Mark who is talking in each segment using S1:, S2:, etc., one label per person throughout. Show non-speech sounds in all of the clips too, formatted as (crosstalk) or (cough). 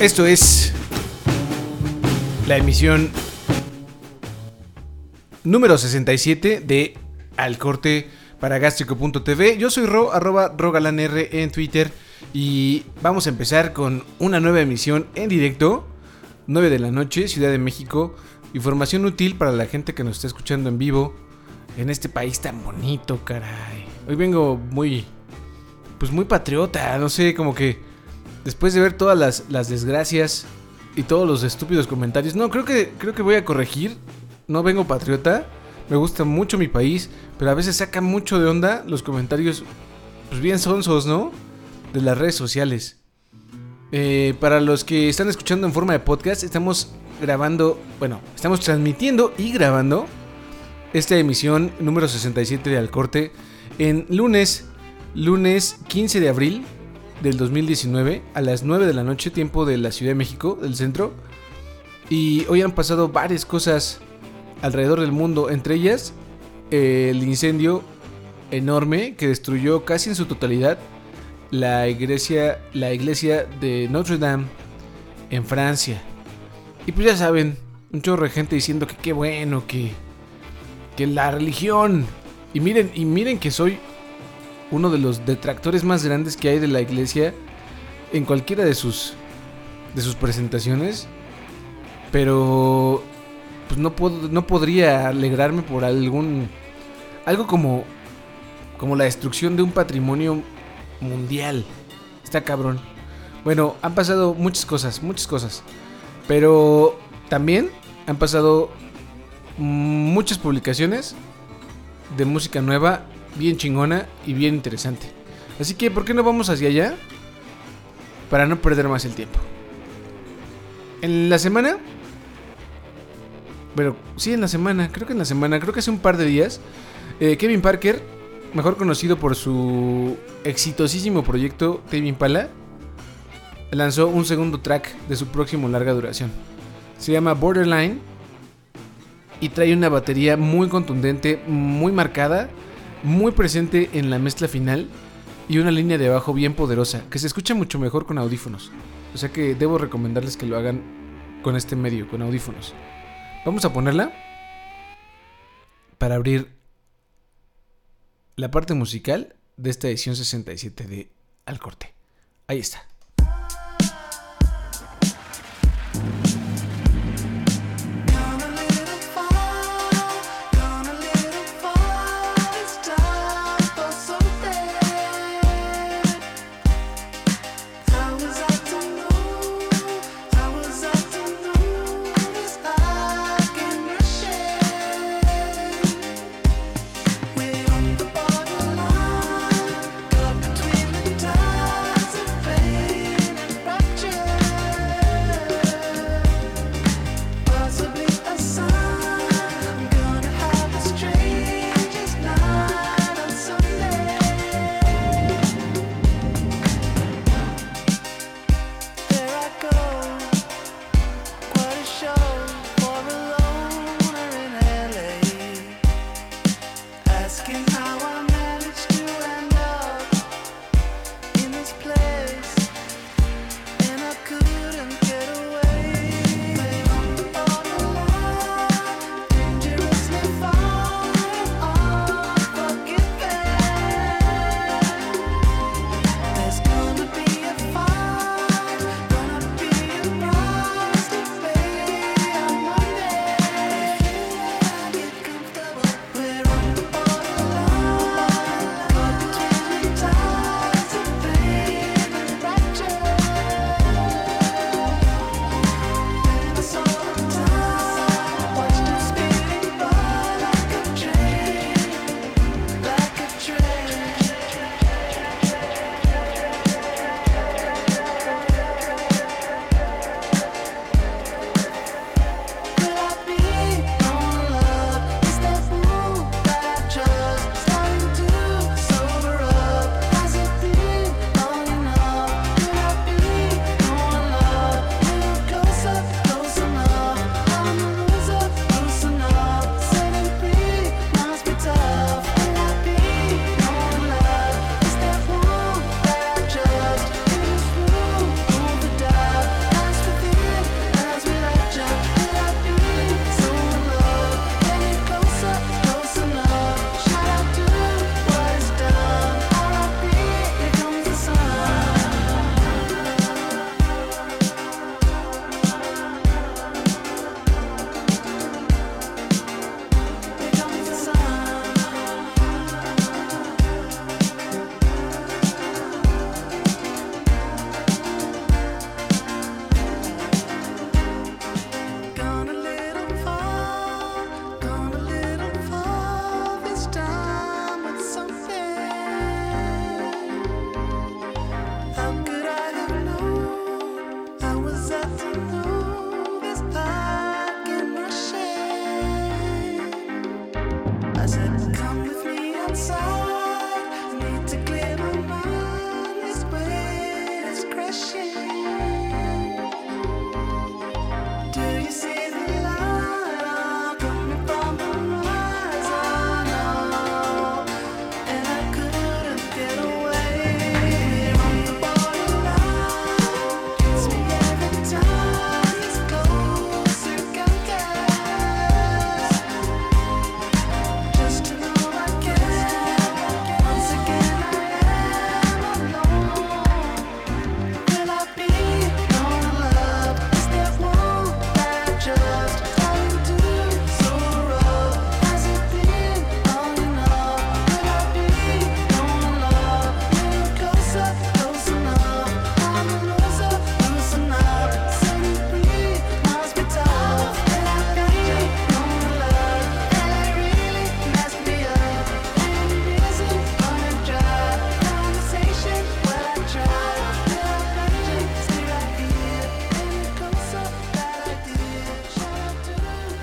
S1: Esto es la emisión número 67 de Al Corte para Gástrico.tv. Yo soy Ro, arroba rogalanr en Twitter. Y vamos a empezar con una nueva emisión en directo. 9 de la noche, Ciudad de México. Información útil para la gente que nos está escuchando en vivo. En este país tan bonito, caray. Hoy vengo muy. Pues muy patriota. No sé, como que después de ver todas las, desgracias y todos los estúpidos comentarios, no, creo que, creo que voy a corregir. No vengo patriota. Me gusta mucho mi país, pero a veces saca mucho de onda los comentarios, pues bien sonsos, ¿no? De las redes sociales. Eh, para los que están escuchando en forma de podcast, estamos grabando, bueno, estamos transmitiendo y grabando esta emisión número 67 de Al Corte en lunes, lunes 15 de abril del 2019 a las 9 de la noche, tiempo de la Ciudad de México, del centro. Y hoy han pasado varias cosas alrededor del mundo, entre ellas el incendio enorme que destruyó casi en su totalidad la iglesia, la iglesia de Notre Dame en Francia. Y pues ya saben, un chorro de gente diciendo que qué bueno, que, que la religión. Y miren, y miren que soy uno de los detractores más grandes que hay de la iglesia en cualquiera de sus de sus presentaciones, pero pues no puedo, no podría alegrarme por algún algo como como la destrucción de un patrimonio mundial. Está cabrón. Bueno, han pasado muchas cosas, muchas cosas. Pero también han pasado muchas publicaciones de música nueva bien chingona y bien interesante. Así que, ¿por qué no vamos hacia allá? Para no perder más el tiempo. En la semana... Pero sí, en la semana, creo que en la semana, creo que hace un par de días, eh, Kevin Parker, mejor conocido por su exitosísimo proyecto Kevin Pala, lanzó un segundo track de su próximo larga duración. Se llama Borderline y trae una batería muy contundente, muy marcada muy presente en la mezcla final y una línea de bajo bien poderosa, que se escucha mucho mejor con audífonos. O sea que debo recomendarles que lo hagan con este medio, con audífonos. Vamos a ponerla para abrir la parte musical de esta edición 67 de Al Corte. Ahí está.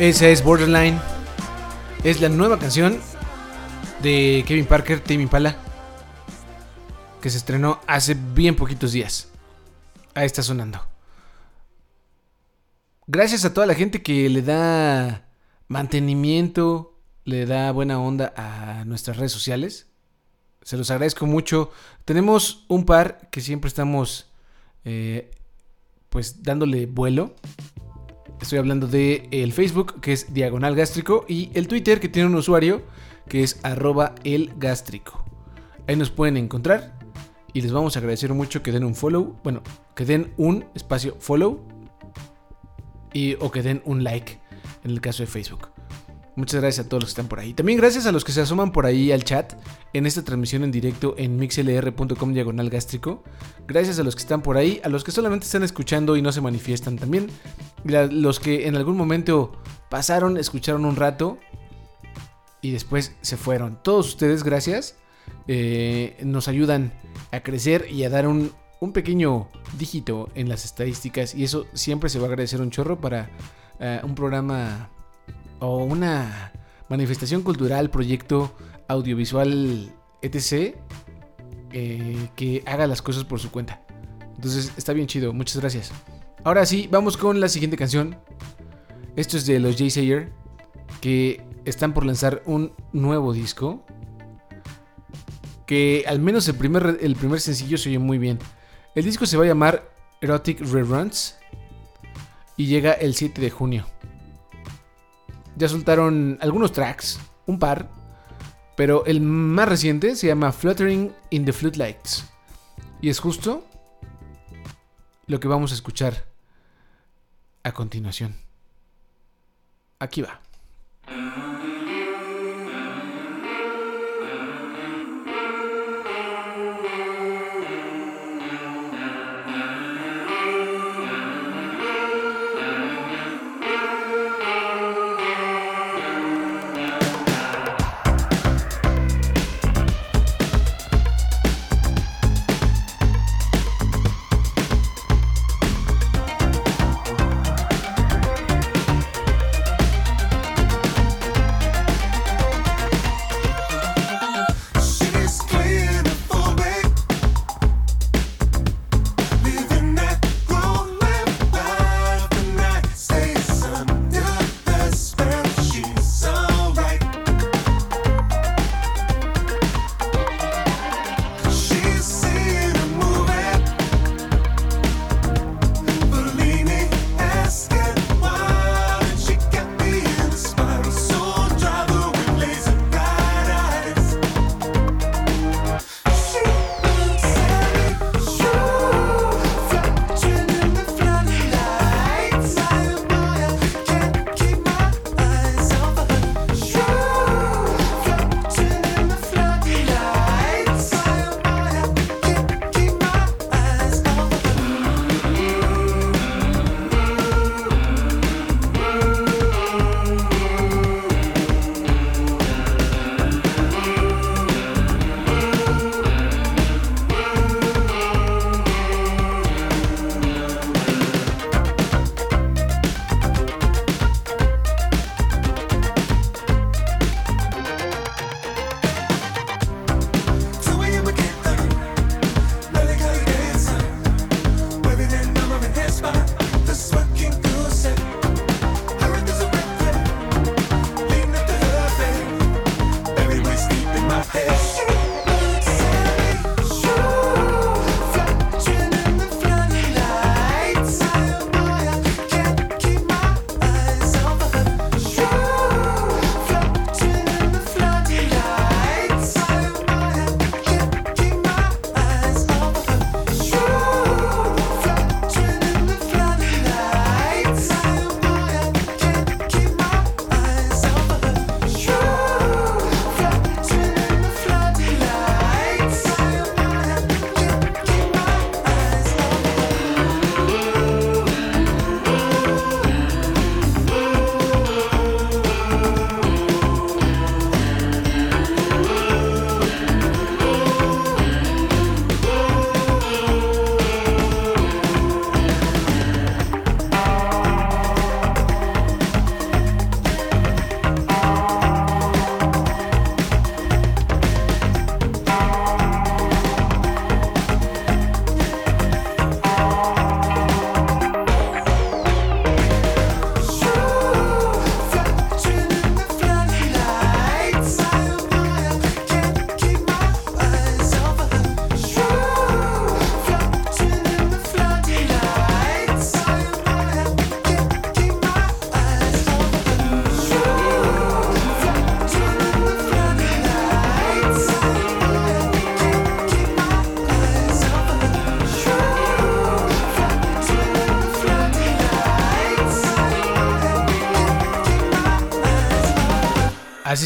S1: Esa es Borderline. Es la nueva canción de Kevin Parker, Timmy Pala, que se estrenó hace bien poquitos días. Ahí está sonando. Gracias a toda la gente que le da mantenimiento, le da buena onda a nuestras redes sociales. Se los agradezco mucho. Tenemos un par que siempre estamos eh, pues dándole vuelo. Estoy hablando de el Facebook, que es Diagonal Gástrico, y el Twitter, que tiene un usuario, que es arroba el gástrico. Ahí nos pueden encontrar y les vamos a agradecer mucho que den un follow, bueno, que den un espacio follow y, o que den un like en el caso de Facebook. Muchas gracias a todos los que están por ahí. También gracias a los que se asoman por ahí al chat en esta transmisión en directo en mixlr.com diagonal gástrico. Gracias a los que están por ahí, a los que solamente están escuchando y no se manifiestan también. los que en algún momento pasaron, escucharon un rato y después se fueron. Todos ustedes, gracias. Eh, nos ayudan a crecer y a dar un, un, pequeño dígito en las estadísticas. Y eso siempre se va a agradecer un chorro para eh, un programa o una manifestación cultural, proyecto audiovisual, etc., eh, que haga las cosas por su cuenta. Entonces está bien chido, muchas gracias. Ahora sí, vamos con la siguiente canción. Esto es de los Jay Sayer, que están por lanzar un nuevo disco. Que al menos el primer, el primer sencillo se oye muy bien. El disco se va a llamar Erotic Reruns y llega el 7 de junio. Ya soltaron algunos tracks, un par, pero el más reciente se llama Fluttering in the Floodlights. Y es justo lo que vamos a escuchar a continuación. Aquí va.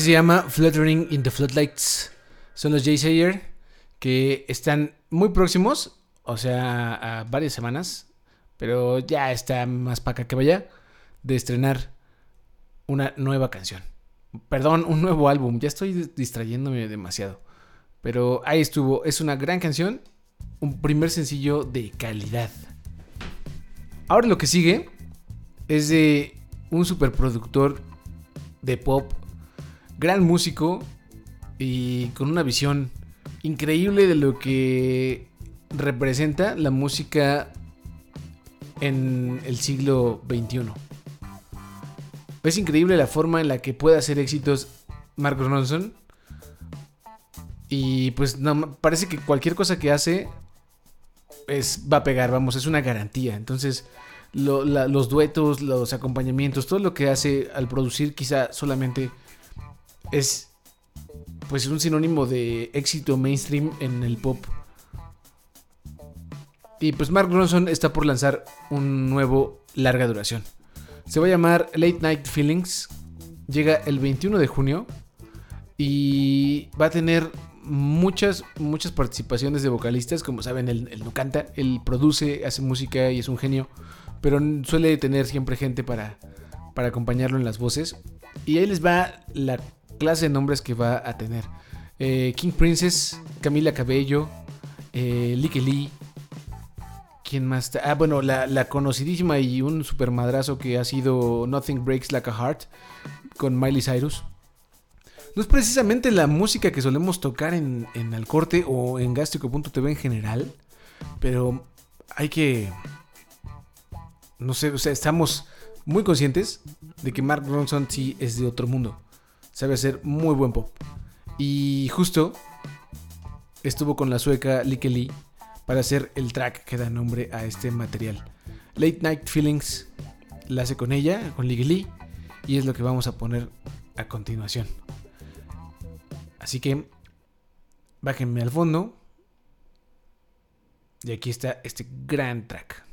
S1: Se llama Fluttering in the Floodlights. Son los Jay Sayer que están muy próximos, o sea, a varias semanas, pero ya está más para acá que vaya, de estrenar una nueva canción. Perdón, un nuevo álbum. Ya estoy distrayéndome demasiado. Pero ahí estuvo. Es una gran canción. Un primer sencillo de calidad. Ahora lo que sigue es de un superproductor de pop gran músico y con una visión increíble de lo que representa la música en el siglo XXI. Es increíble la forma en la que puede hacer éxitos Mark Ronson. Y pues parece que cualquier cosa que hace es, va a pegar, vamos, es una garantía. Entonces, los duetos, los acompañamientos, todo lo que hace al producir quizá solamente es pues un sinónimo de éxito mainstream en el pop. Y pues Mark Ronson está por lanzar un nuevo larga duración. Se va a llamar Late Night Feelings. Llega el 21 de junio y va a tener muchas, muchas participaciones de vocalistas. Como saben, él, no canta, él produce, hace música y es un genio. Pero suele tener siempre gente para, para acompañarlo en las voces. Y ahí les va la clase de nombres que va a tener. Eh, King Princess, Camila Cabello, eh, Lee. ¿Quién más está? Ah, bueno, la, conocidísima y un super madrazo que ha sido Nothing Breaks Like a Heart con Miley Cyrus. No es precisamente la música que solemos tocar en, en el corte o en Gástrico.tv en general, pero hay que. No sé, o sea, estamos muy conscientes de que Mark Ronson sí es de otro mundo sabe hacer muy buen pop. Y justo estuvo con la sueca Likke Lee para hacer el track que da nombre a este material. Late Night Feelings la hace con ella, con Likke Lee, y es lo que vamos a poner a continuación. Así que bájenme al fondo. Y aquí está este gran track.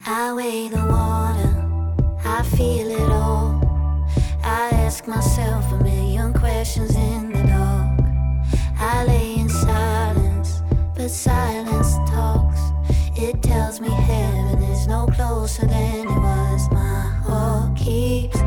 S1: I the water, I feel it all. I ask myself a million questions in the dark. I lay in silence, but silence talks. It tells me heaven is no closer than it was. My heart keeps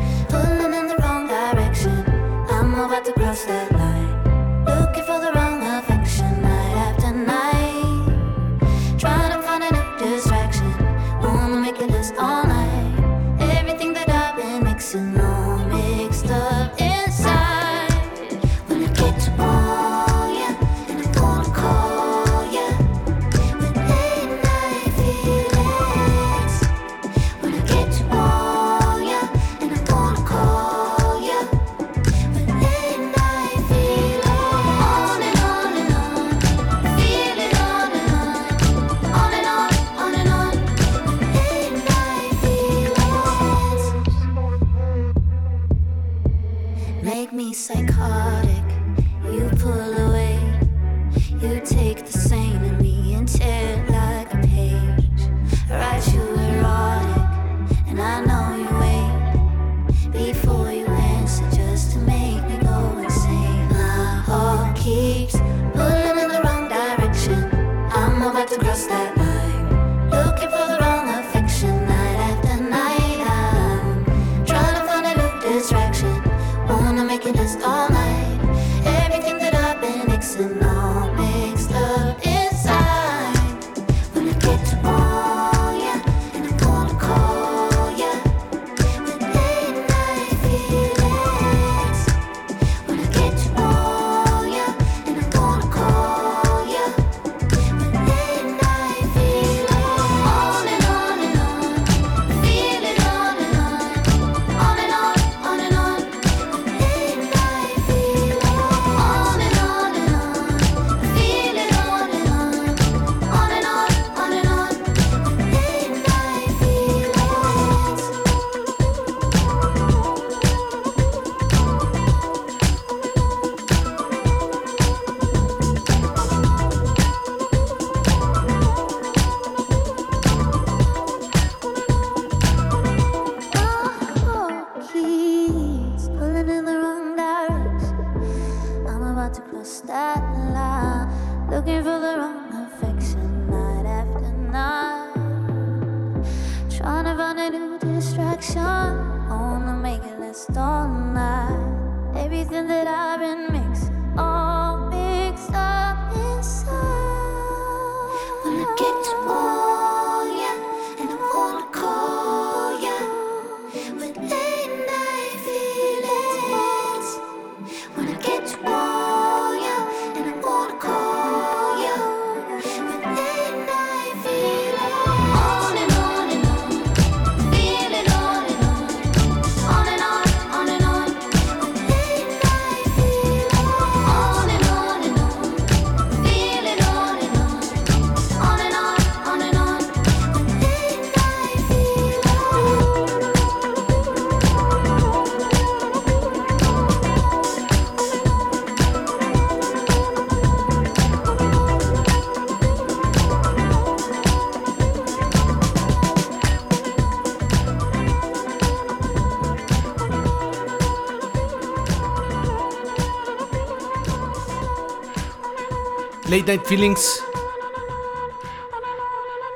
S2: Late Night Feelings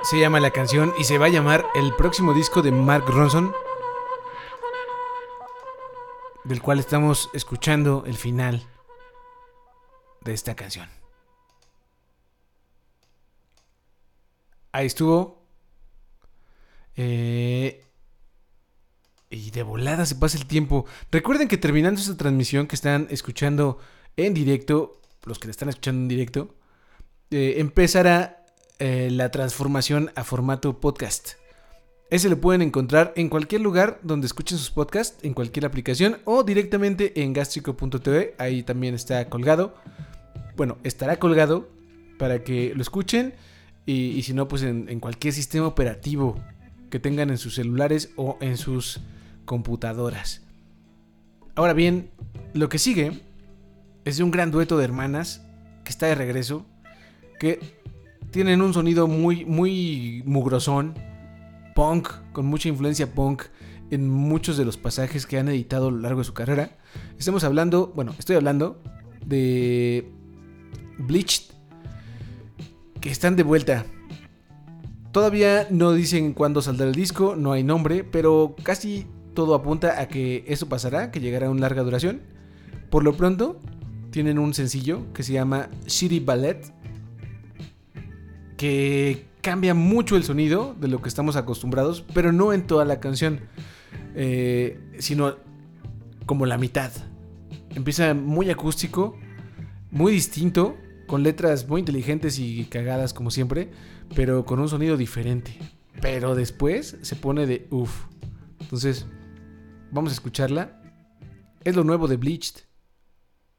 S1: se llama la canción y se va a llamar el próximo disco de Mark Ronson, del cual estamos escuchando el final de esta canción. Ahí estuvo. Eh, y de volada se pasa el tiempo. Recuerden que terminando esta transmisión que están escuchando en directo, los que la están escuchando en directo, eh, empezará eh, la transformación a formato podcast. Ese lo pueden encontrar en cualquier lugar donde escuchen sus podcasts, en cualquier aplicación o directamente en gastrico.tv. Ahí también está colgado. Bueno, estará colgado para que lo escuchen. Y, si no, pues en, en cualquier sistema operativo que tengan en sus celulares o en sus computadoras. Ahora bien, lo que sigue es de un gran dueto de hermanas que está de regreso, que tienen un sonido muy, muy mugrosón, punk, con mucha influencia punk en muchos de los pasajes que han editado a lo largo de su carrera. Estamos hablando, bueno, estoy hablando de Bleached, que están de vuelta. Todavía no dicen cuándo saldrá el disco, no hay nombre, pero casi todo apunta a que eso pasará, que llegará a una larga duración. Por lo pronto, tienen un sencillo que se llama Shitty Ballet, que cambia mucho el sonido de lo que estamos acostumbrados, pero no en toda la canción, eh, sino como la mitad. Empieza muy acústico, muy distinto, con letras muy inteligentes y cagadas como siempre, pero con un sonido diferente. Pero después se pone de uff. Entonces, vamos a escucharla. Es lo nuevo de Bleached.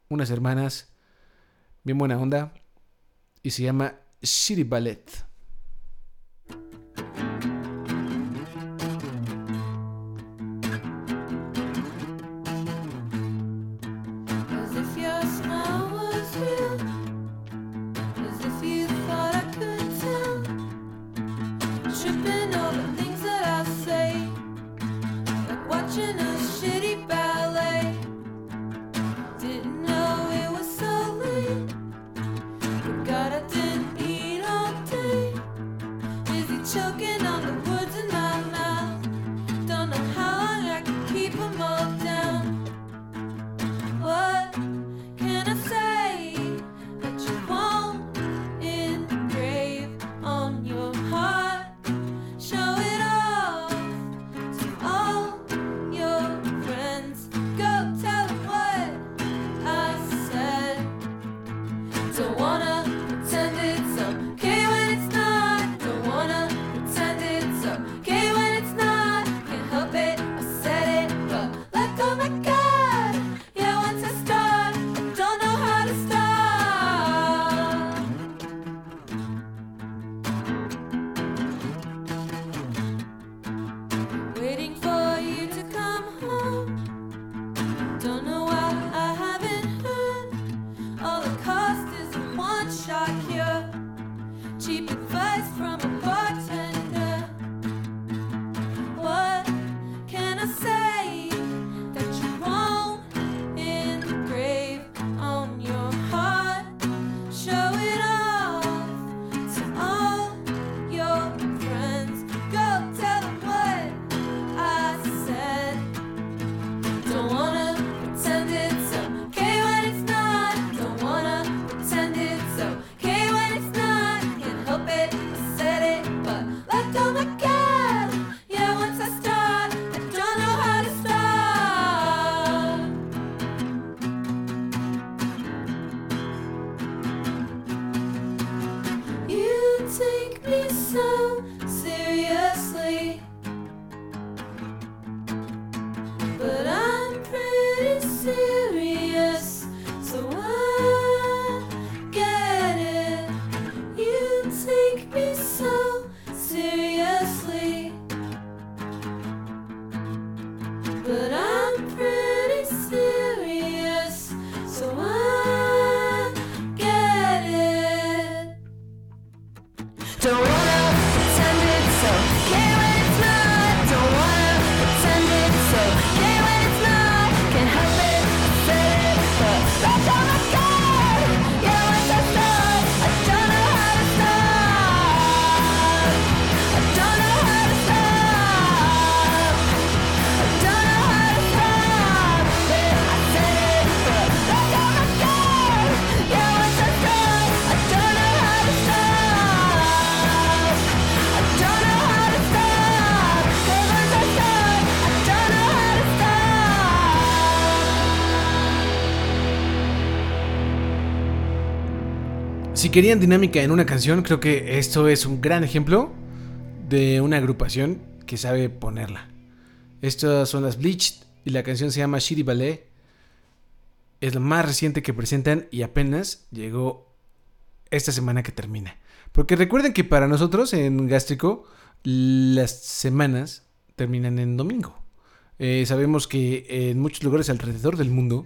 S1: Unas hermanas, bien buena onda. Y se llama Shitty querían dinámica en una canción, creo que esto es un gran ejemplo de una agrupación que sabe ponerla. Estas son las Bleached y la canción se llama Shitty Ballet. Es lo más reciente que presentan y apenas llegó esta semana que termina. Porque recuerden que para nosotros en Gástrico las semanas terminan en domingo. Eh, sabemos que en muchos lugares alrededor del mundo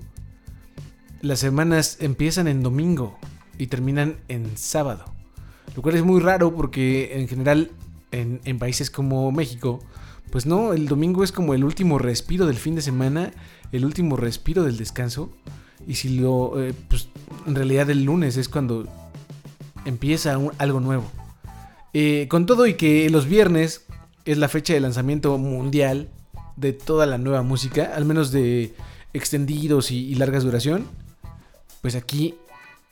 S1: las semanas empiezan en domingo y terminan en sábado. Lo cual es muy raro porque en general en, en países como México, pues no, el domingo es como el último respiro del fin de semana, el último respiro del descanso. Y si lo, eh, pues en realidad el lunes es cuando empieza un- algo nuevo. Eh, con todo y que los viernes es la fecha de lanzamiento mundial de toda la nueva música, al menos de extendidos y, y largas duración, pues aquí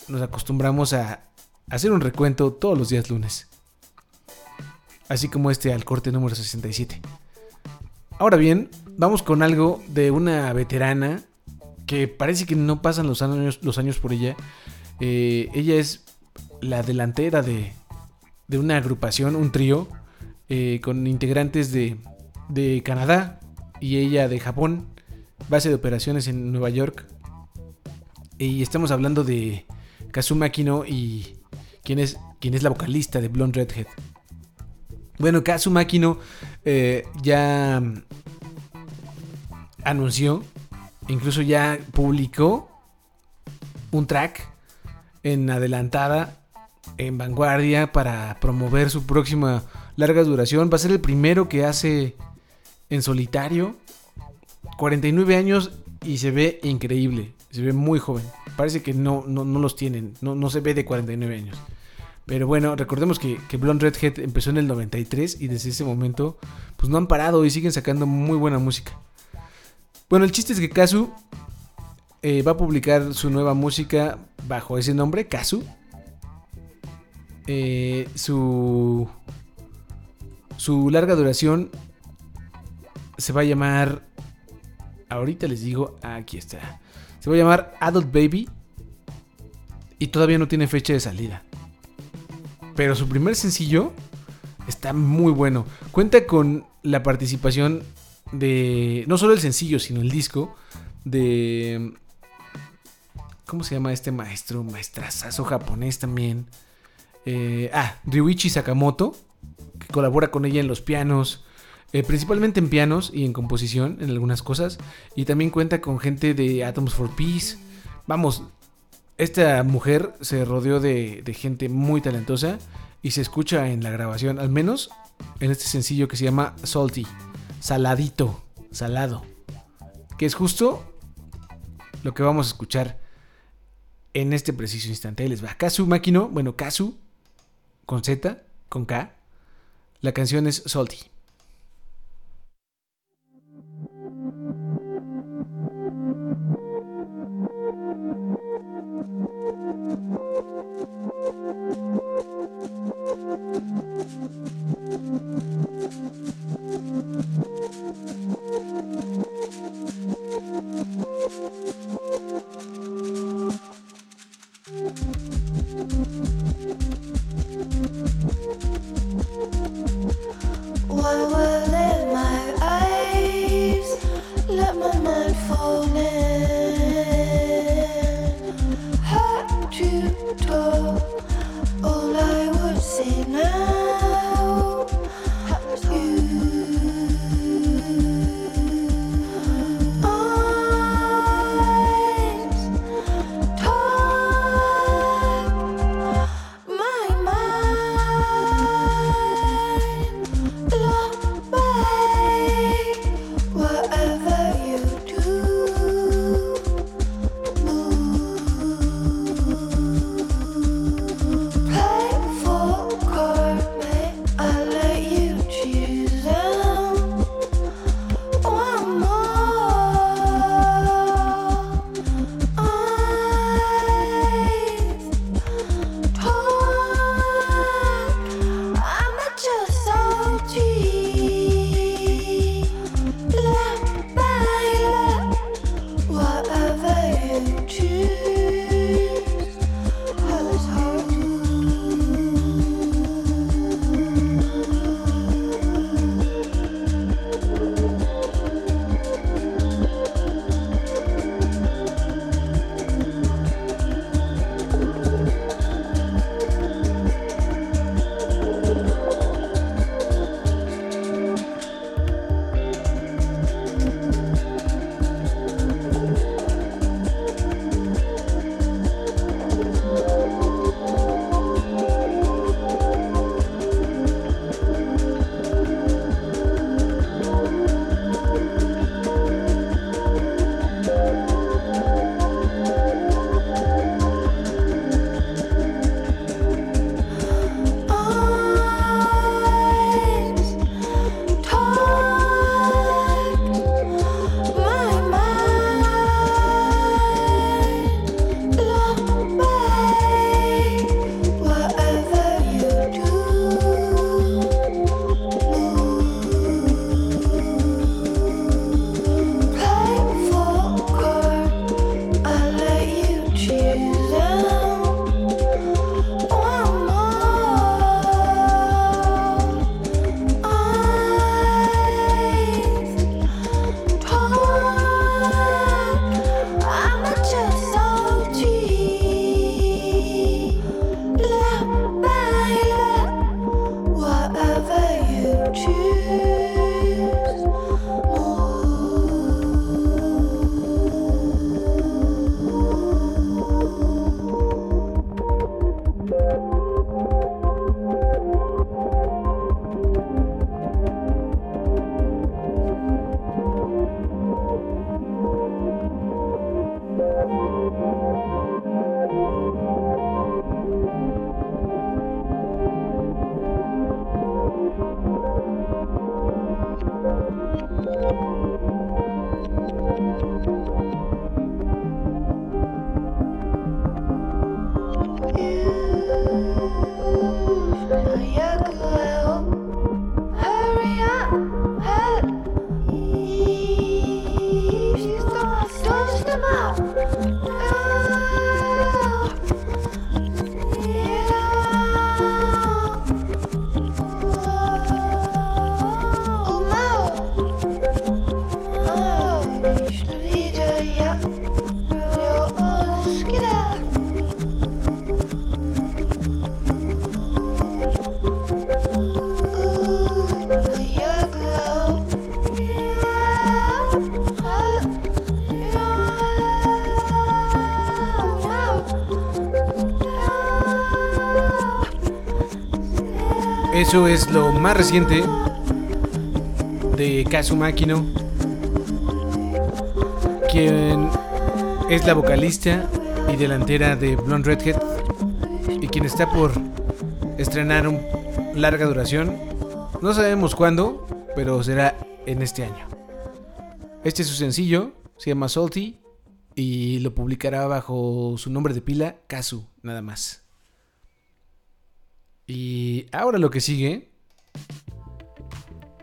S1: nos acostumbramos a hacer un recuento todos los días lunes. Así como este al corte número 67. Ahora bien, vamos con algo de una veterana que parece que no pasan los años, los años por ella. Eh, ella es la delantera de, de una agrupación, un trío, eh, con integrantes de, de Canadá y ella de Japón, base de operaciones en Nueva York. Y estamos hablando de Kazuma Kino y quien es, quien es la vocalista de Blonde Redhead. Bueno, Kazuma Kino eh, ya anunció, incluso ya publicó un track en adelantada, en vanguardia, para promover su próxima larga duración. Va a ser el primero que hace en solitario. 49 años y se ve increíble. Se ve muy joven. Parece que no, no, no los tienen. No, no se ve de 49 años. Pero bueno, recordemos que, que Blonde Redhead empezó en el 93 y desde ese momento pues no han parado y siguen sacando muy buena música. Bueno, el chiste es que Kazu eh, va a publicar su nueva música bajo ese nombre, Kazu. Eh, su, su larga duración se va a llamar... Ahorita les digo, aquí está. Se va a llamar Adult Baby y todavía no tiene fecha de salida. Pero su primer sencillo está muy bueno. Cuenta con la participación de no solo el sencillo, sino el disco de ¿cómo se llama este maestro? Maestrazazo japonés también. Eh, ah, Ryuichi Sakamoto, que colabora con ella en los pianos, eh, principalmente en pianos y en composición, en algunas cosas. Y también cuenta con gente de Atoms for Peace. Vamos, esta mujer se rodeó de, gente muy talentosa y se escucha en la grabación, al menos en este sencillo que se llama Salty, saladito, salado, que es justo lo que vamos a escuchar en este preciso instante. Ahí les va. Kazu Makino, bueno, Kazu con Z, con K. La canción es Salty. Es lo más reciente de Kazu Makino, quien es la vocalista y delantera de Blonde Redhead y quien está por estrenar un larga duración. No sabemos cuándo, pero será en este año. Este es su sencillo, se llama Salty y lo publicará bajo su nombre de pila, Kazu, nada más. Y ahora lo que sigue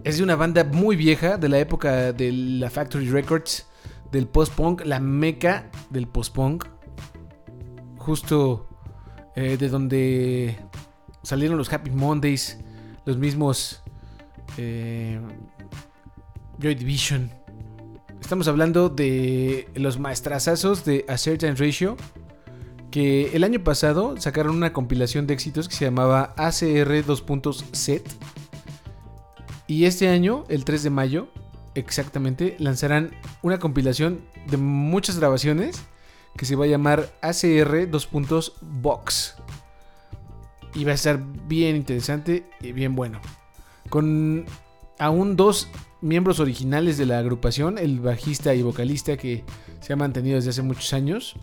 S1: es de una banda muy vieja de la época de la Factory Records, del post-punk, la meca del post-punk. Justo eh, de donde salieron los Happy Mondays, los mismos eh, Joy Division. Estamos hablando de los maestrazazos de A Certain Ratio, que el año pasado sacaron una compilación de éxitos que se llamaba ACR 2. Set. Y este año, el 3 de mayo, exactamente, lanzarán una compilación de muchas grabaciones que se va a llamar ACR 2. Box. Y va a estar bien interesante y bien bueno. Con aún dos miembros originales de la agrupación, el bajista y vocalista que se ha mantenido desde hace muchos años.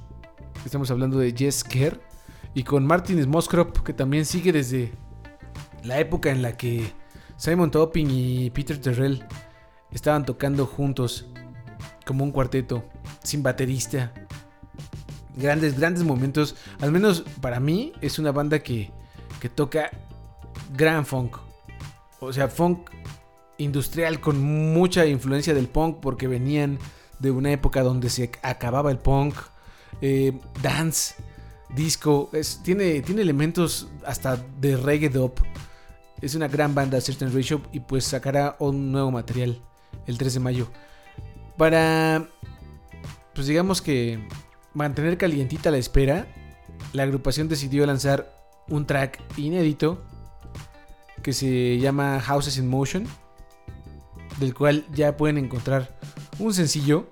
S1: Estamos hablando de Jess Kerr. Y con Martin Smoskrop, que también sigue desde la época en la que Simon Topping y Peter Terrell estaban tocando juntos como un cuarteto, sin baterista. Grandes, grandes momentos. Al menos para mí es una banda que, que toca gran funk. O sea, funk industrial con mucha influencia del punk porque venían de una época donde se acababa el punk, eh, dance, disco, tiene, tiene elementos hasta de reggae dub. Es una gran banda Certain Ratio y pues sacará un nuevo material el 3 de mayo. Para, pues digamos que mantener calientita la espera, la agrupación decidió lanzar un track inédito que se llama Houses in Motion del cual ya pueden encontrar un sencillo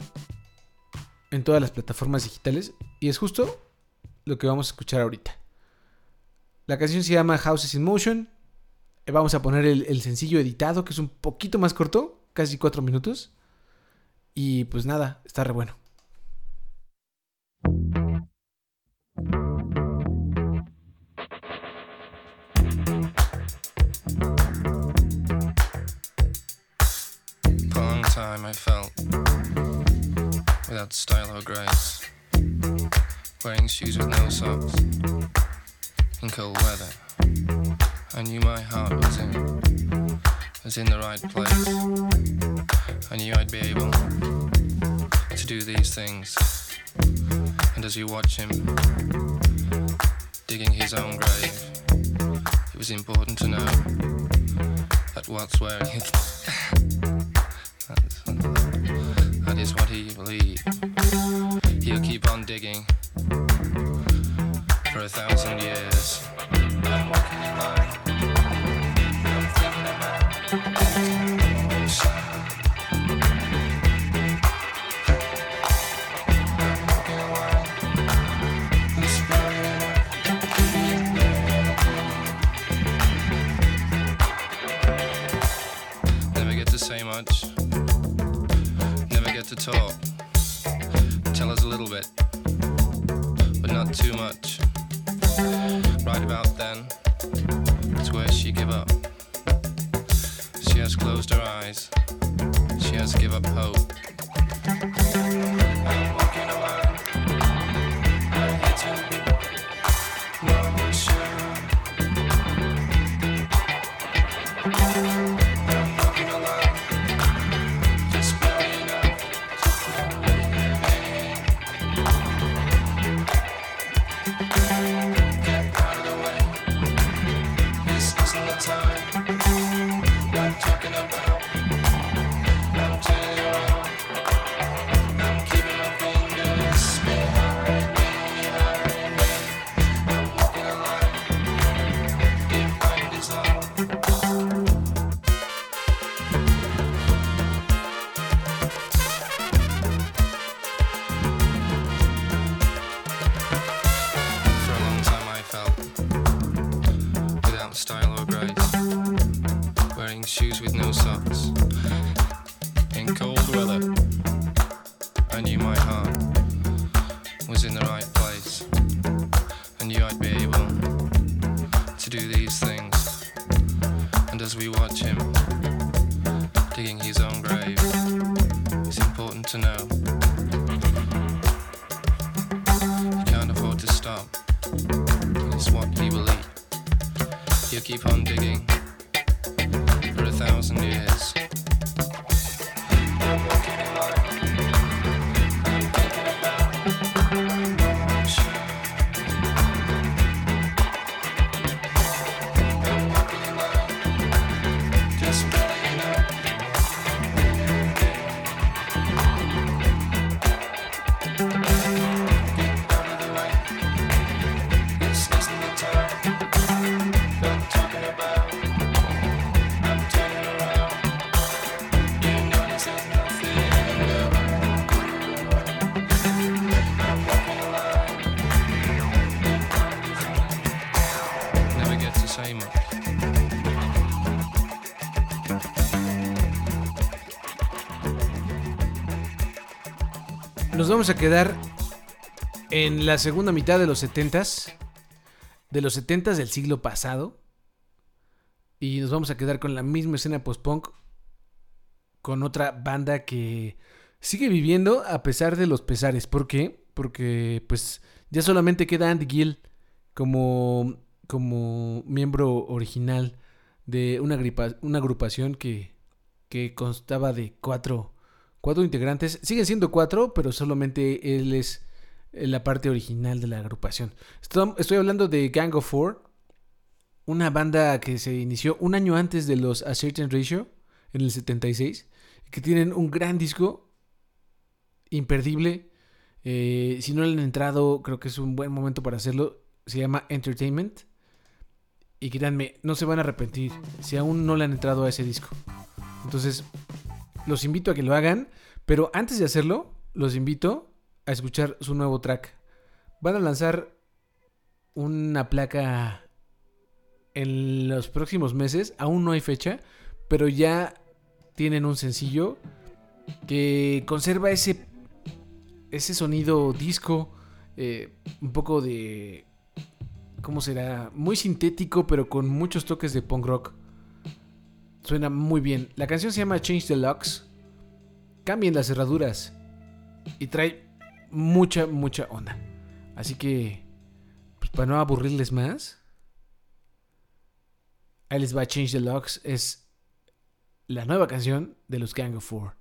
S1: en todas las plataformas digitales y es justo lo que vamos a escuchar ahorita. La canción se llama Houses in Motion. Eh, vamos a poner el, sencillo editado, que es un poquito más corto, casi 4 minutos. Y pues nada, está re bueno.
S3: Without style or grace, wearing shoes with no socks in cold weather. I knew my heart was in was in the right place. I knew I'd be able to do these things. And as you watch him digging his own grave, it was important to know that what's wearing it. (laughs) Is what he believed. He'll keep on digging for a thousand years. I'm walking in line.
S1: Thriller. Vamos a quedar en la segunda mitad de los 70s. De los 70s del siglo pasado. Y nos vamos a quedar con la misma escena post-punk. Con otra banda que sigue viviendo a pesar de los pesares. ¿Por qué? Porque pues ya solamente queda Andy Gill como, como miembro original de una, gripa- una agrupación que, que constaba de cuatro, cuatro integrantes. Siguen siendo cuatro, pero solamente él es eh, la parte original de la agrupación. Estoy, hablando de Gang of Four, una banda que se inició un año antes de los A Certain Ratio, en el 76, que tienen un gran disco, imperdible. Eh, si no le han entrado, creo que es un buen momento para hacerlo. Se llama Entertainment. Y créanme, no se van a arrepentir si aún no le han entrado a ese disco. Entonces, los invito a que lo hagan. Pero antes de hacerlo, los invito a escuchar su nuevo track. Van a lanzar una placa en los próximos meses. Aún no hay fecha, pero ya tienen un sencillo que conserva ese, ese sonido disco, eh, un poco de... ¿Cómo será? Muy sintético, pero con muchos toques de punk rock. Suena muy bien. La canción se llama Change the Locks. Cambien las cerraduras. Y trae mucha, mucha onda. Así que, pues para no aburrirles más, ahí les va Change the Locks. Es la nueva canción de los Gang of Four.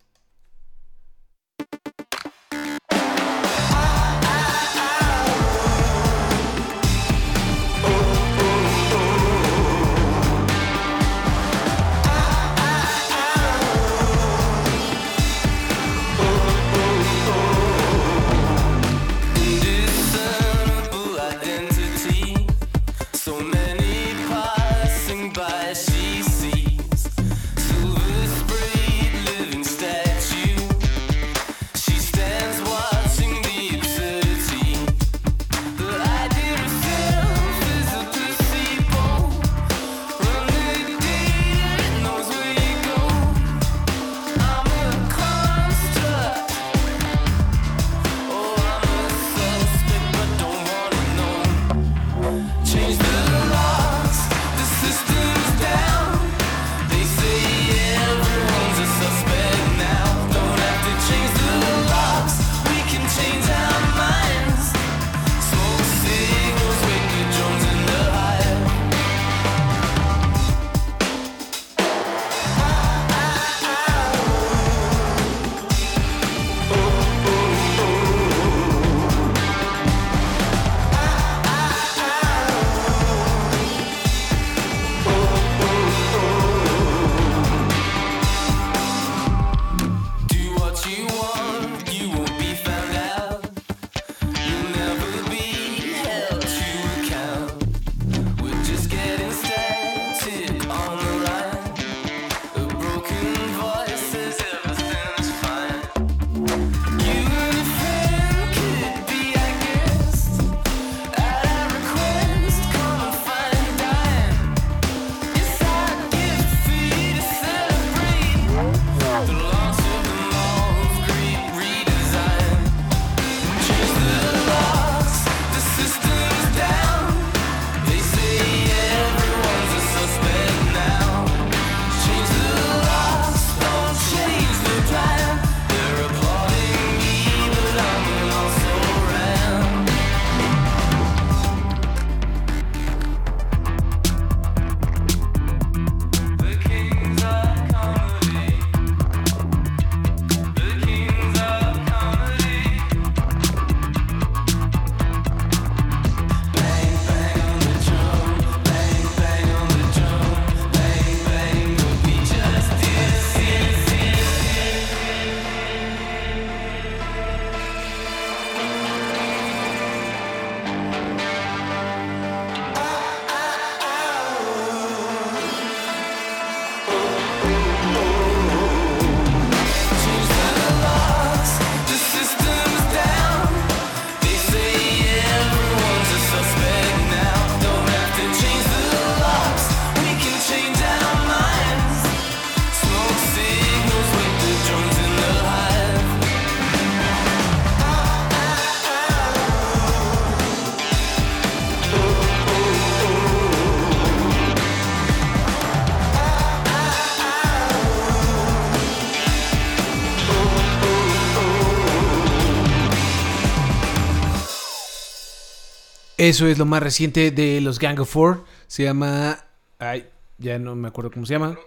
S1: Eso es lo más reciente de los Gang of Four. Se llama. Ay, ya no me acuerdo cómo se llama.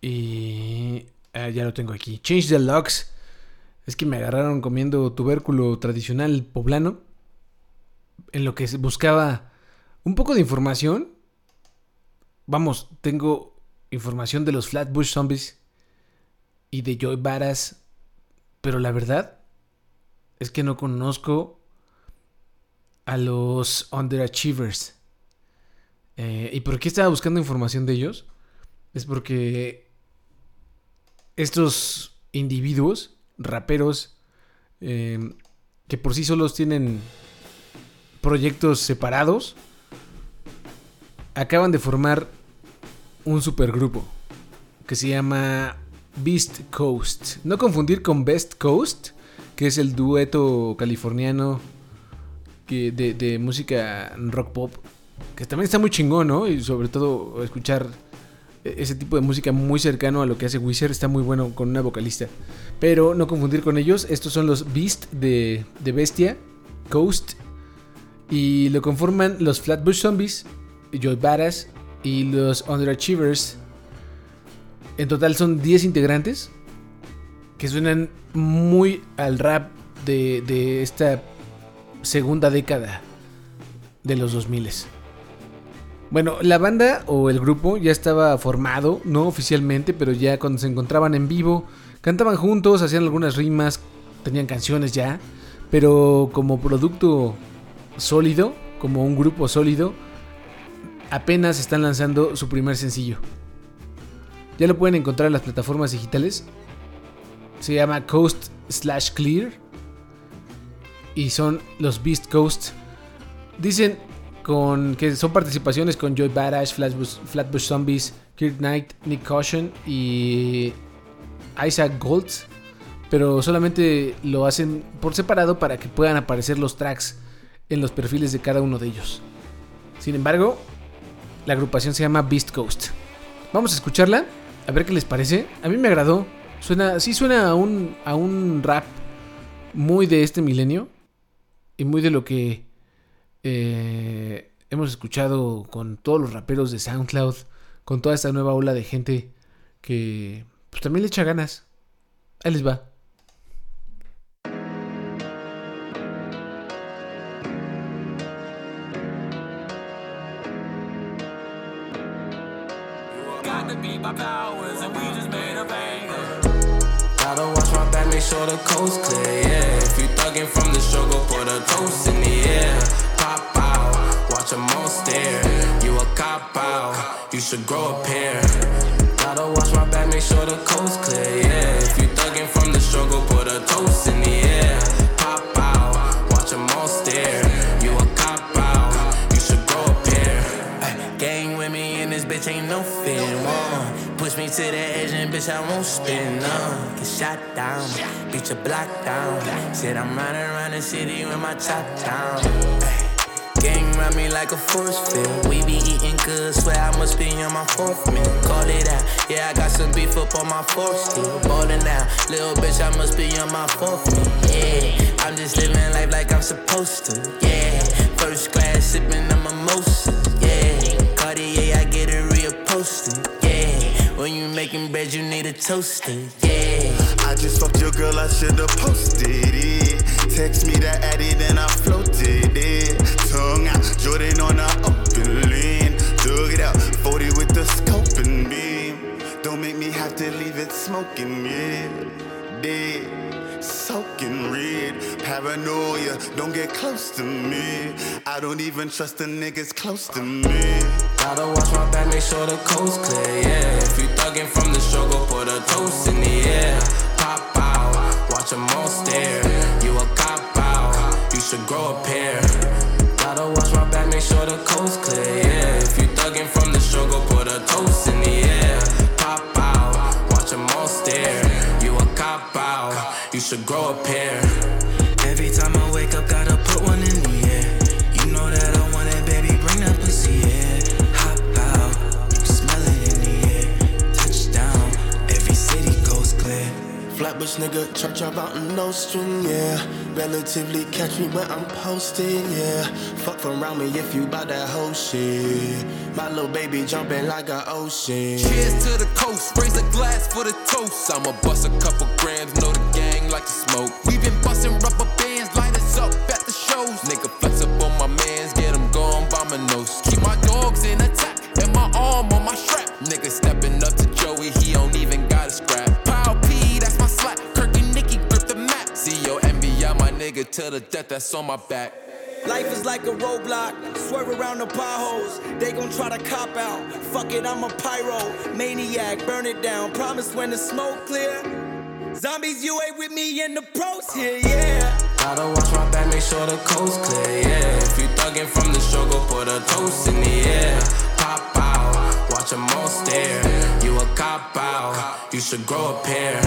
S1: Y. ah, ya lo tengo aquí. Change the Locks. Es que me agarraron comiendo tubérculo tradicional poblano. En lo que buscaba un poco de información. Vamos, tengo información de los Flatbush Zombies y de Joy Badass. Pero la verdad es que no conozco a los Underachievers. Eh, ¿Y por qué estaba buscando información de ellos? Es porque estos individuos, raperos, eh, que por sí solos tienen proyectos separados, acaban de formar un supergrupo que se llama Beast Coast. No confundir con Best Coast, que es el dueto californiano que de, de música rock pop, que también está muy chingón, ¿no? Y sobre todo escuchar ese tipo de música muy cercano a lo que hace Wizard está muy bueno con una vocalista. Pero no confundir con ellos, estos son los Beast de, de Bestia, Coast, y lo conforman los Flatbush Zombies, Joy Badass y los Underachievers. En total son 10 integrantes que suenan muy al rap de, de esta segunda década de los 2000. Bueno, la banda o el grupo ya estaba formado, no oficialmente, pero ya cuando se encontraban en vivo, cantaban juntos, hacían algunas rimas, tenían canciones ya, pero como producto sólido, como un grupo sólido, apenas están lanzando su primer sencillo. Ya lo pueden encontrar en las plataformas digitales. Se llama Coast slash Clear. Y son los Beast Coast. Dicen con que son participaciones con Joy Badass, Flatbush, Flatbush Zombies, Kirk Knight, Nick Caution y Isaac Gold. Pero solamente lo hacen por separado para que puedan aparecer los tracks en los perfiles de cada uno de ellos. Sin embargo, la agrupación se llama Beast Coast. Vamos a escucharla, a ver qué les parece. A mí me agradó. Suena, sí suena a un, a un rap muy de este milenio y muy de lo que eh, hemos escuchado con todos los raperos de SoundCloud, con toda esta nueva ola de gente que pues, también le echa ganas. Ahí les va.
S4: From the struggle, put a toast in the air. Pop out, watch them all stare. You a cop out, you should grow a pair. Gotta watch my back, make sure the coast clear, yeah. To the edge and bitch I won't spin. No, get shot down, beat your block down. Said I'm riding around the city with my top down. Gang run me like a force field. We be eating good, swear I must be on my fourth meal. Call it out, yeah, I got some beef up on my fourth still. Ballin' out, little bitch, I must be on my fourth meal. Yeah, I'm just living life like I'm supposed to. Yeah, first class sipping a mimosa. Bread, you need a toaster. Yeah.
S5: I just fucked your girl, I should've posted it. Text me the addy, then I floated it. Tongue out, Jordan on the open lean. Dug it out, 40 with the scope and beam. Don't make me have to leave it smoking, yeah. Dead, soaking red. Paranoia, don't get close to me. I don't even trust the niggas close to me.
S4: Gotta watch my back, make sure the coast clear, yeah. If you thuggin' from the struggle, put a toast in the air. Pop out, watch them all stare. You a cop out, you should grow a pair. Gotta watch my back, make sure the coast clear, yeah. If you thuggin' from the struggle, put a toast in the air. Should grow a pair.
S6: Every time I wake up, gotta put one in the air. You know that I want it, baby, bring that pussy here. Hop out, smell it in the air. Touchdown, every city goes clear.
S7: Flatbush nigga, church up out in Nostrand, yeah. Relatively catch me when I'm posted, yeah. Fuck from around me if you bout that whole shit. My little baby jumping like an ocean.
S8: Cheers to the coast, raise a glass for the toast. I'ma bust a couple grams, know the gang like to smoke. We been busting rubber bands, light us up at the shows. Nigga flex up on my mans, get 'em gone by my nose. Keep my dogs in attack, and my arm on my strap. Nigga stepping up to Joey, he don't even got a scrap. Pow P, that's my slap. Kirk and Nicky grip the map. See your NBA, my nigga, to the death, that's on my back.
S6: Life is like a roadblock, swerve around the potholes. They gon' try to cop out. Fuck it, I'm a pyro, maniac, burn it down. Promise when the smoke clear. Zombies, you ain't with me in the pros here, yeah.
S7: Gotta watch my back, make sure the coast clear, yeah. If you thuggin' from the struggle, put a toast in the air. Pop out, watch them all stare. You a cop out, you should grow a pair.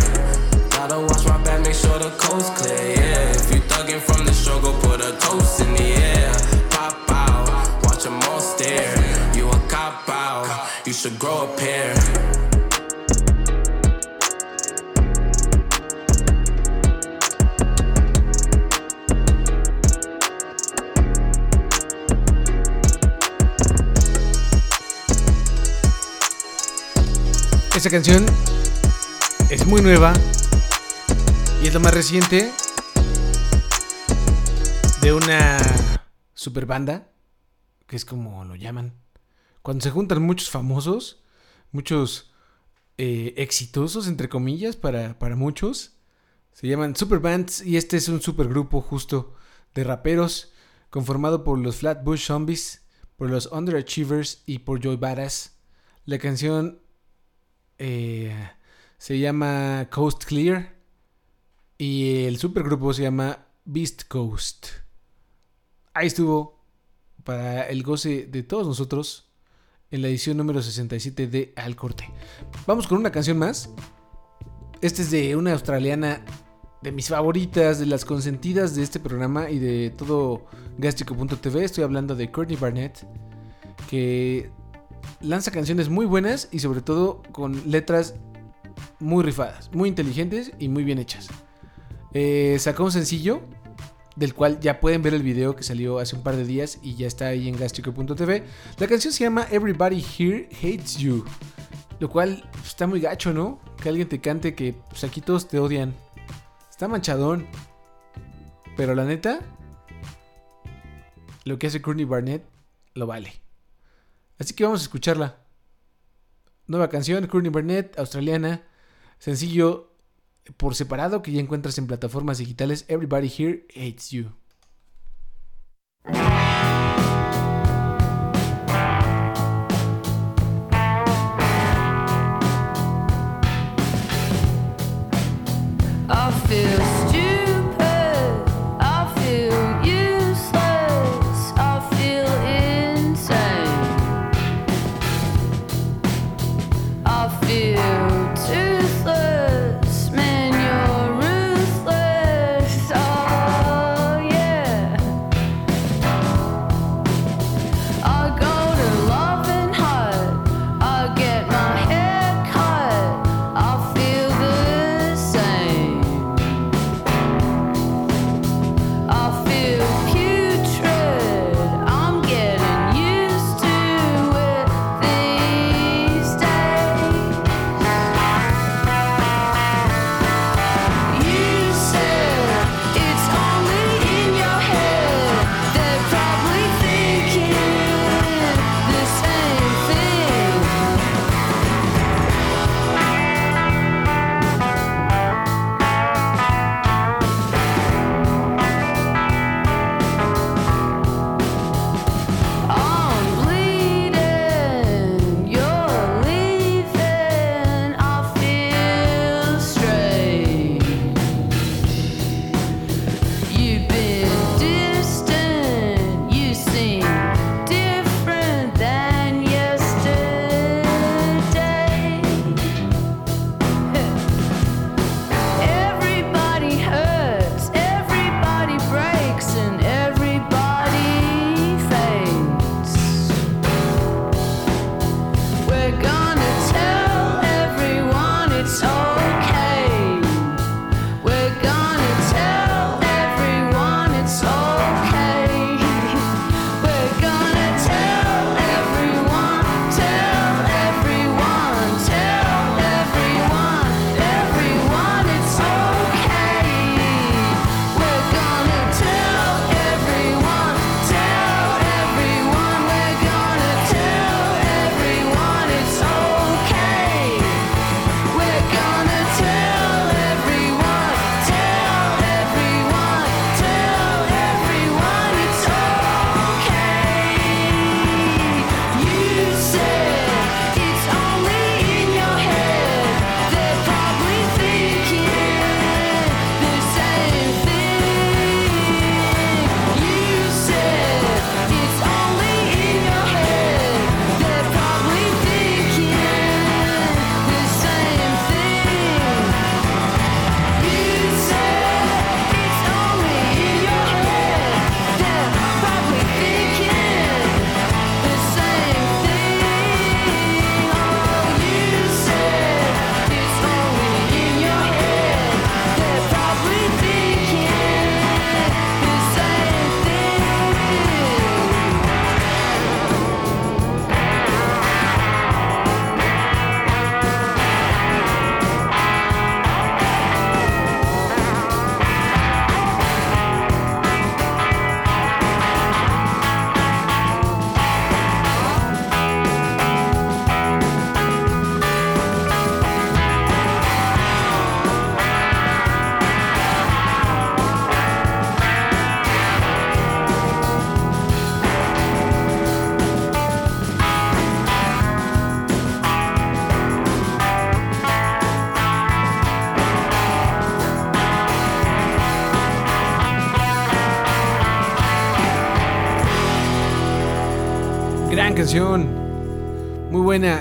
S7: Gotta watch my back, make sure the coast clear, yeah. If you thuggin' from the struggle, put a toast in the air. Pop out, watch them all stare. You a cop out, you should grow a pair.
S1: Esta canción es muy nueva y es la más reciente de una super banda, que es como lo llaman. Cuando se juntan muchos famosos, muchos eh, exitosos, entre comillas, para, para muchos, se llaman superbands y este es un supergrupo justo de raperos conformado por los Flatbush Zombies, por los Underachievers y por Joy Badass. La canción eh, se llama Coast Clear y el supergrupo se llama Beast Coast. Ahí estuvo para el goce de todos nosotros en la edición número 67 de Al Corte. Vamos con una canción más. Esta es de una australiana de mis favoritas, de las consentidas de este programa y de todo Gastrico.tv. Estoy hablando de Courtney Barnett, que lanza canciones muy buenas y sobre todo con letras muy rifadas, muy inteligentes y muy bien hechas. Eh, sacó un sencillo del cual ya pueden ver el video que salió hace un par de días y ya está ahí en gastrico.tv. La canción se llama Everybody Here Hates You, lo cual está muy gacho, ¿no? Que alguien te cante que pues, aquí todos te odian. Está manchadón. Pero la neta, lo que hace Courtney Barnett lo vale. Así que vamos a escucharla. Nueva canción, Courtney Barnett, australiana. Sencillo por separado que ya encuentras en plataformas digitales. Everybody Here Hates You.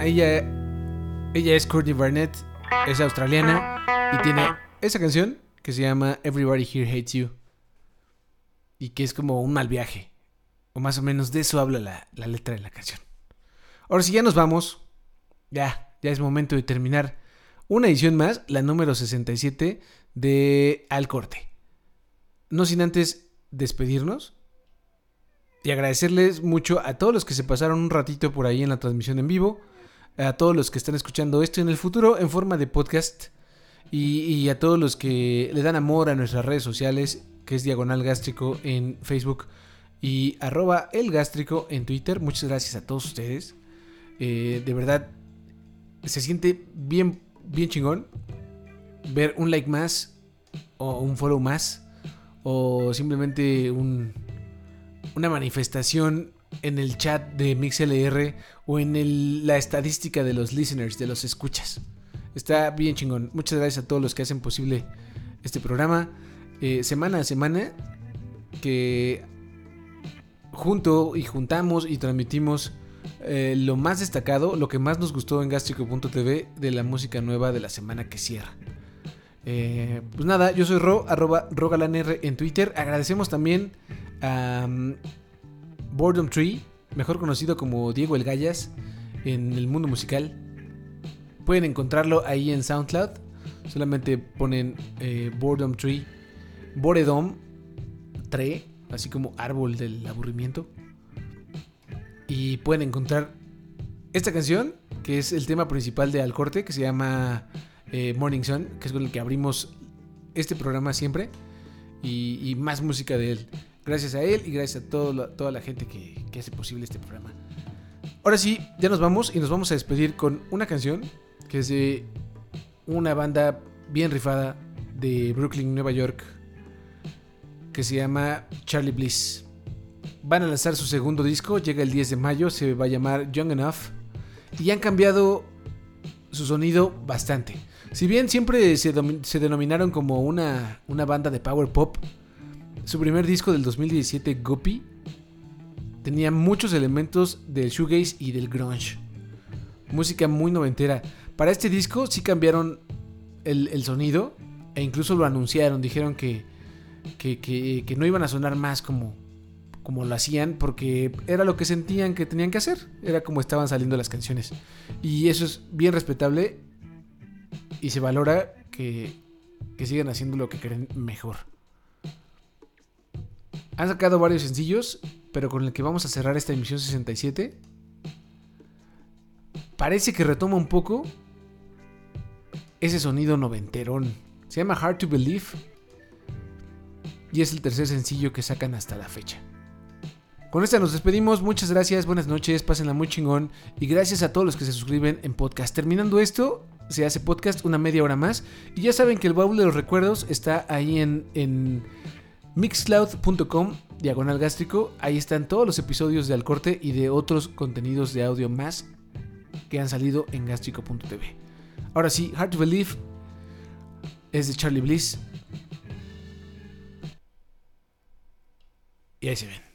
S1: Ella, ella es Courtney Barnett. Es australiana. Y tiene esa canción que se llama Everybody Here Hates You. Y que es como un mal viaje. O más o menos de eso habla la, la letra de la canción. Ahora si ya nos vamos. Ya, ya es momento de terminar una edición más, la número 67 de Al Corte. No sin antes despedirnos y agradecerles mucho a todos los que se pasaron un ratito por ahí en la transmisión en vivo, a todos los que están escuchando esto en el futuro en forma de podcast y, a todos los que le dan amor a nuestras redes sociales, que es Diagonal Gástrico en Facebook y arroba el gástrico en Twitter. Muchas gracias a todos ustedes. Eh, de verdad, se siente bien, bien chingón ver un like más o un follow más o simplemente un, una manifestación en el chat de MixLR o en la estadística de los listeners, de los escuchas. Está bien chingón. Muchas gracias a todos los que hacen posible este programa. eh, semana a semana que junto y juntamos y transmitimos eh, lo más destacado, lo que más nos gustó en Gastrico.tv de la música nueva de la semana que cierra. Eh, pues nada, yo soy Ro, arroba rogalanr en Twitter. Agradecemos también a um, Boredom Tree, mejor conocido como Diego El Gallas en el mundo musical. Pueden encontrarlo ahí en SoundCloud. Solamente ponen eh, Boredom Tree, Boredom Tree, así como árbol del aburrimiento. Y pueden encontrar esta canción, que es el tema principal de Al Corte, que se llama eh, Morning Sun, que es con el que abrimos este programa siempre. Y, y más música de él. Gracias a él y gracias a toda la gente que, que hace posible este programa. Ahora sí, ya nos vamos y nos vamos a despedir con una canción que es de una banda bien rifada de Brooklyn, Nueva York, que se llama Charlie Bliss. Van a lanzar su segundo disco, llega el 10 de mayo, se va a llamar Young Enough. Y han cambiado su sonido bastante. Si bien siempre se, se denominaron como una, una banda de power pop, su primer disco del 2017, Guppy, tenía muchos elementos del shoegaze y del grunge. Música muy noventera. Para este disco sí cambiaron el, el sonido e incluso lo anunciaron. Dijeron que, que, que- que no iban a sonar más como, como lo hacían porque era lo que sentían que tenían que hacer. Era como estaban saliendo las canciones. Y eso es bien respetable y se valora que, que sigan haciendo lo que creen mejor. Han sacado varios sencillos, pero con el que vamos a cerrar esta emisión 67 parece que retoma un poco ese sonido noventerón. Se llama Hard to Believe y es el tercer sencillo que sacan hasta la fecha. Con esta nos despedimos, muchas gracias, buenas noches, pásenla muy chingón y gracias a todos los que se suscriben en podcast. Terminando esto, se hace podcast una media hora más y ya saben que el baúl de los recuerdos está ahí en, en mixcloud.com diagonal gástrico. Ahí están todos los episodios de Al Corte y de otros contenidos de audio más que han salido en gástrico.tv. Ahora sí, Hard to Believe es de Charlie Bliss. Y ahí se ven.